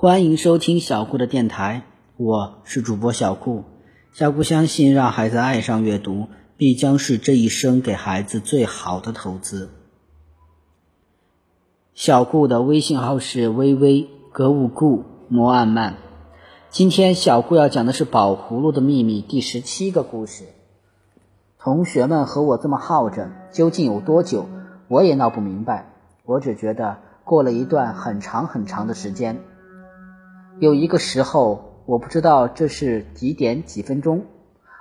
欢迎收听小顾的电台，我是主播小顾。小顾相信，让孩子爱上阅读，必将是这一生给孩子最好的投资。小顾的微信号是微微格物顾摩岸曼。今天小顾要讲的是《宝葫芦的秘密》第十七个故事。同学们和我这么耗着，究竟有多久？我也闹不明白。我只觉得过了一段很长很长的时间。有一个时候，我不知道这是几点几分钟，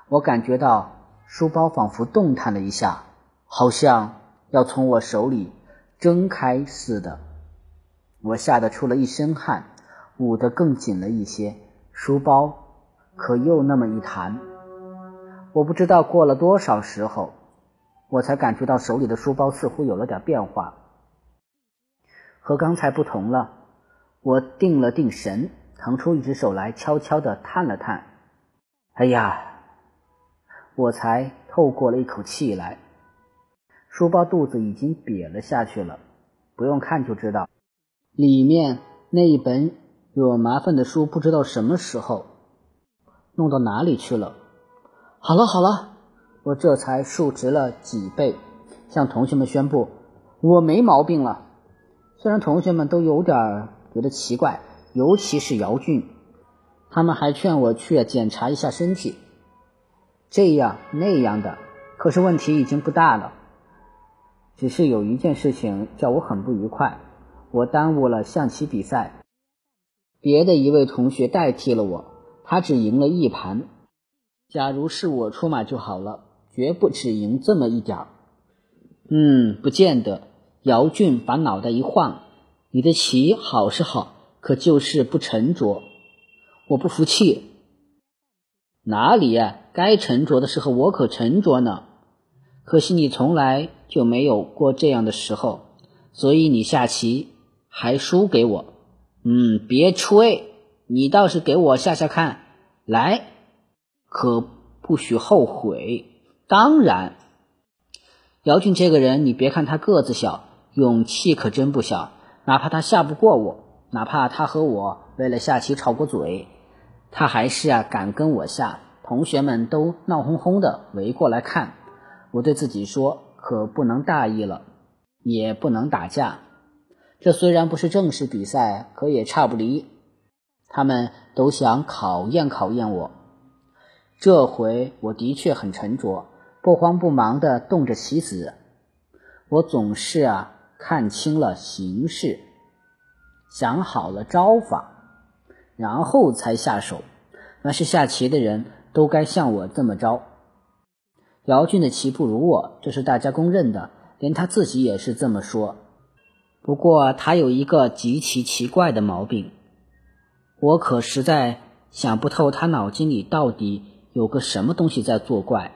我感觉到书包仿佛动弹了一下，好像要从我手里挣开似的。我吓得出了一身汗，捂得更紧了一些。书包可又那么一弹，我不知道过了多少时候，我才感觉到手里的书包似乎有了点变化，和刚才不同了。我定了定神。腾出一只手来，悄悄地探了探。哎呀，我才透过了一口气来。书包肚子已经瘪了下去了，不用看就知道，里面那一本惹麻烦的书，不知道什么时候弄到哪里去了。好了好了，我这才竖直了脊背，向同学们宣布，我没毛病了。虽然同学们都有点觉得奇怪。尤其是姚俊，他们还劝我去检查一下身体，这样那样的。可是问题已经不大了，只是有一件事情叫我很不愉快，我耽误了象棋比赛，别的一位同学代替了我，他只赢了一盘。假如是我出马就好了，绝不只赢这么一点儿。嗯，不见得。姚俊把脑袋一晃，你的棋好是好。可就是不沉着，我不服气。哪里呀？该沉着的时候我可沉着呢。可惜你从来就没有过这样的时候，所以你下棋还输给我。嗯，别吹，你倒是给我下下看，来，可不许后悔。当然，姚俊这个人，你别看他个子小，勇气可真不小。哪怕他下不过我。哪怕他和我为了下棋吵过嘴，他还是啊敢跟我下。同学们都闹哄哄的围过来看，我对自己说：可不能大意了，也不能打架。这虽然不是正式比赛，可也差不离。他们都想考验考验我。这回我的确很沉着，不慌不忙的动着棋子。我总是啊看清了形势。想好了招法，然后才下手。凡是下棋的人都该像我这么着。姚俊的棋不如我，这是大家公认的，连他自己也是这么说。不过他有一个极其奇怪的毛病，我可实在想不透他脑筋里到底有个什么东西在作怪。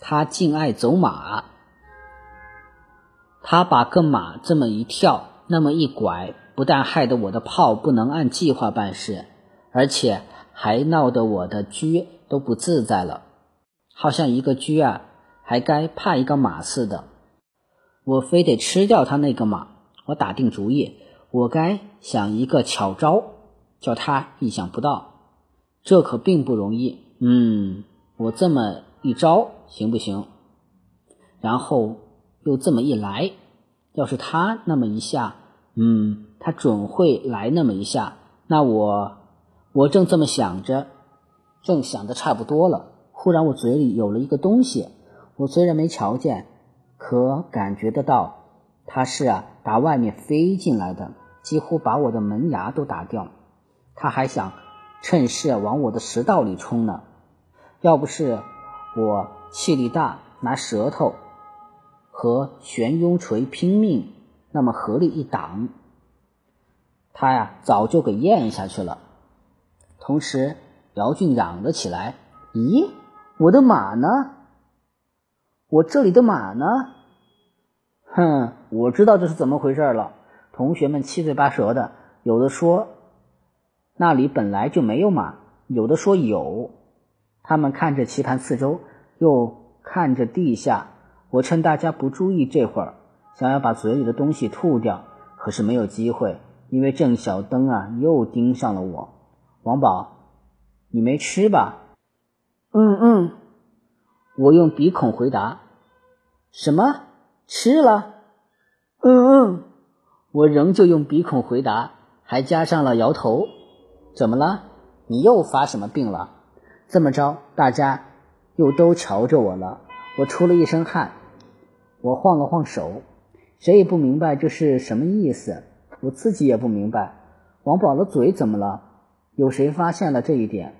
他竟爱走马，他把个马这么一跳，那么一拐。不但害得我的炮不能按计划办事，而且还闹得我的车都不自在了，好像一个车啊还该怕一个马似的。我非得吃掉他那个马。我打定主意，我该想一个巧招，叫他意想不到。这可并不容易。嗯，我这么一招行不行？然后又这么一来，要是他那么一下，嗯。他准会来那么一下，那我我正这么想着，正想的差不多了，忽然我嘴里有了一个东西，我虽然没瞧见，可感觉得到，它是啊打外面飞进来的，几乎把我的门牙都打掉。他还想趁势往我的食道里冲呢，要不是我气力大，拿舌头和悬雍锤拼命，那么合力一挡。他呀，早就给咽下去了。同时，姚俊嚷了起来：“咦，我的马呢？我这里的马呢？”哼，我知道这是怎么回事了。同学们七嘴八舌的，有的说那里本来就没有马，有的说有。他们看着棋盘四周，又看着地下。我趁大家不注意，这会儿想要把嘴里的东西吐掉，可是没有机会。因为郑小灯啊又盯上了我。王宝，你没吃吧？嗯嗯，我用鼻孔回答。什么？吃了？嗯嗯，我仍旧用鼻孔回答，还加上了摇头。怎么了？你又发什么病了？这么着，大家又都瞧着我了。我出了一身汗，我晃了晃手，谁也不明白这是什么意思。我自己也不明白，王宝的嘴怎么了？有谁发现了这一点？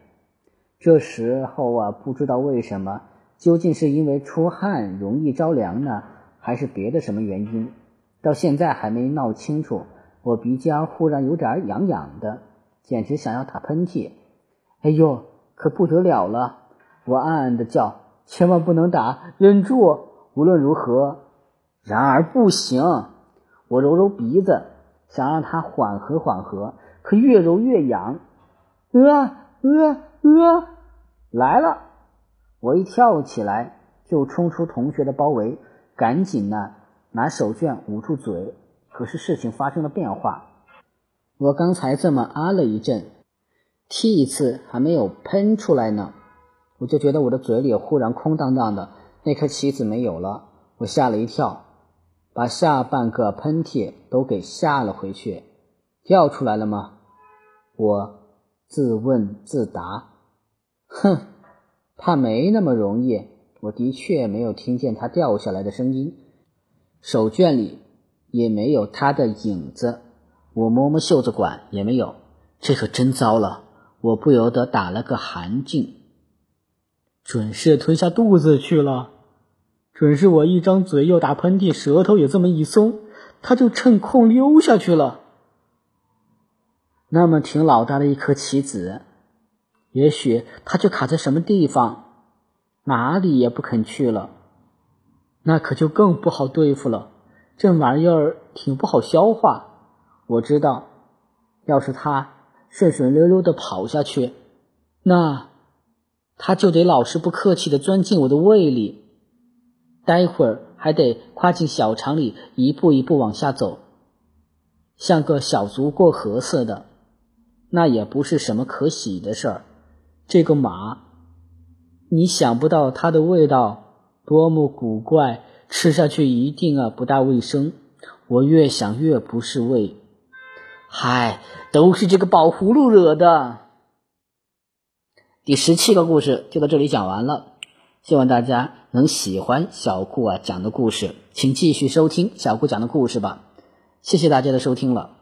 这时候啊，不知道为什么，究竟是因为出汗容易着凉呢，还是别的什么原因？到现在还没闹清楚。我鼻尖忽然有点痒痒的，简直想要打喷嚏。哎呦，可不得了了！我暗暗的叫：千万不能打，忍住！无论如何，然而不行。我揉揉鼻子。想让它缓和缓和，可越揉越痒。呃呃呃，来了！我一跳起来就冲出同学的包围，赶紧呢拿手绢捂住嘴。可是事情发生了变化，我刚才这么啊了一阵，踢一次还没有喷出来呢，我就觉得我的嘴里忽然空荡荡的，那颗棋子没有了，我吓了一跳。把下半个喷嚏都给吓了回去，掉出来了吗？我自问自答。哼，怕没那么容易。我的确没有听见它掉下来的声音，手绢里也没有它的影子。我摸摸袖子管，也没有。这可真糟了！我不由得打了个寒噤，准是吞下肚子去了。准是我一张嘴又打喷嚏，舌头也这么一松，他就趁空溜下去了。那么挺老大的一颗棋子，也许他就卡在什么地方，哪里也不肯去了。那可就更不好对付了。这玩意儿挺不好消化。我知道，要是他顺顺溜溜的跑下去，那他就得老实不客气的钻进我的胃里。待会儿还得跨进小肠里，一步一步往下走，像个小卒过河似的，那也不是什么可喜的事儿。这个马，你想不到它的味道多么古怪，吃下去一定啊不大卫生。我越想越不是味，嗨，都是这个宝葫芦惹的。第十七个故事就到这里讲完了。希望大家能喜欢小顾啊讲的故事，请继续收听小顾讲的故事吧。谢谢大家的收听了。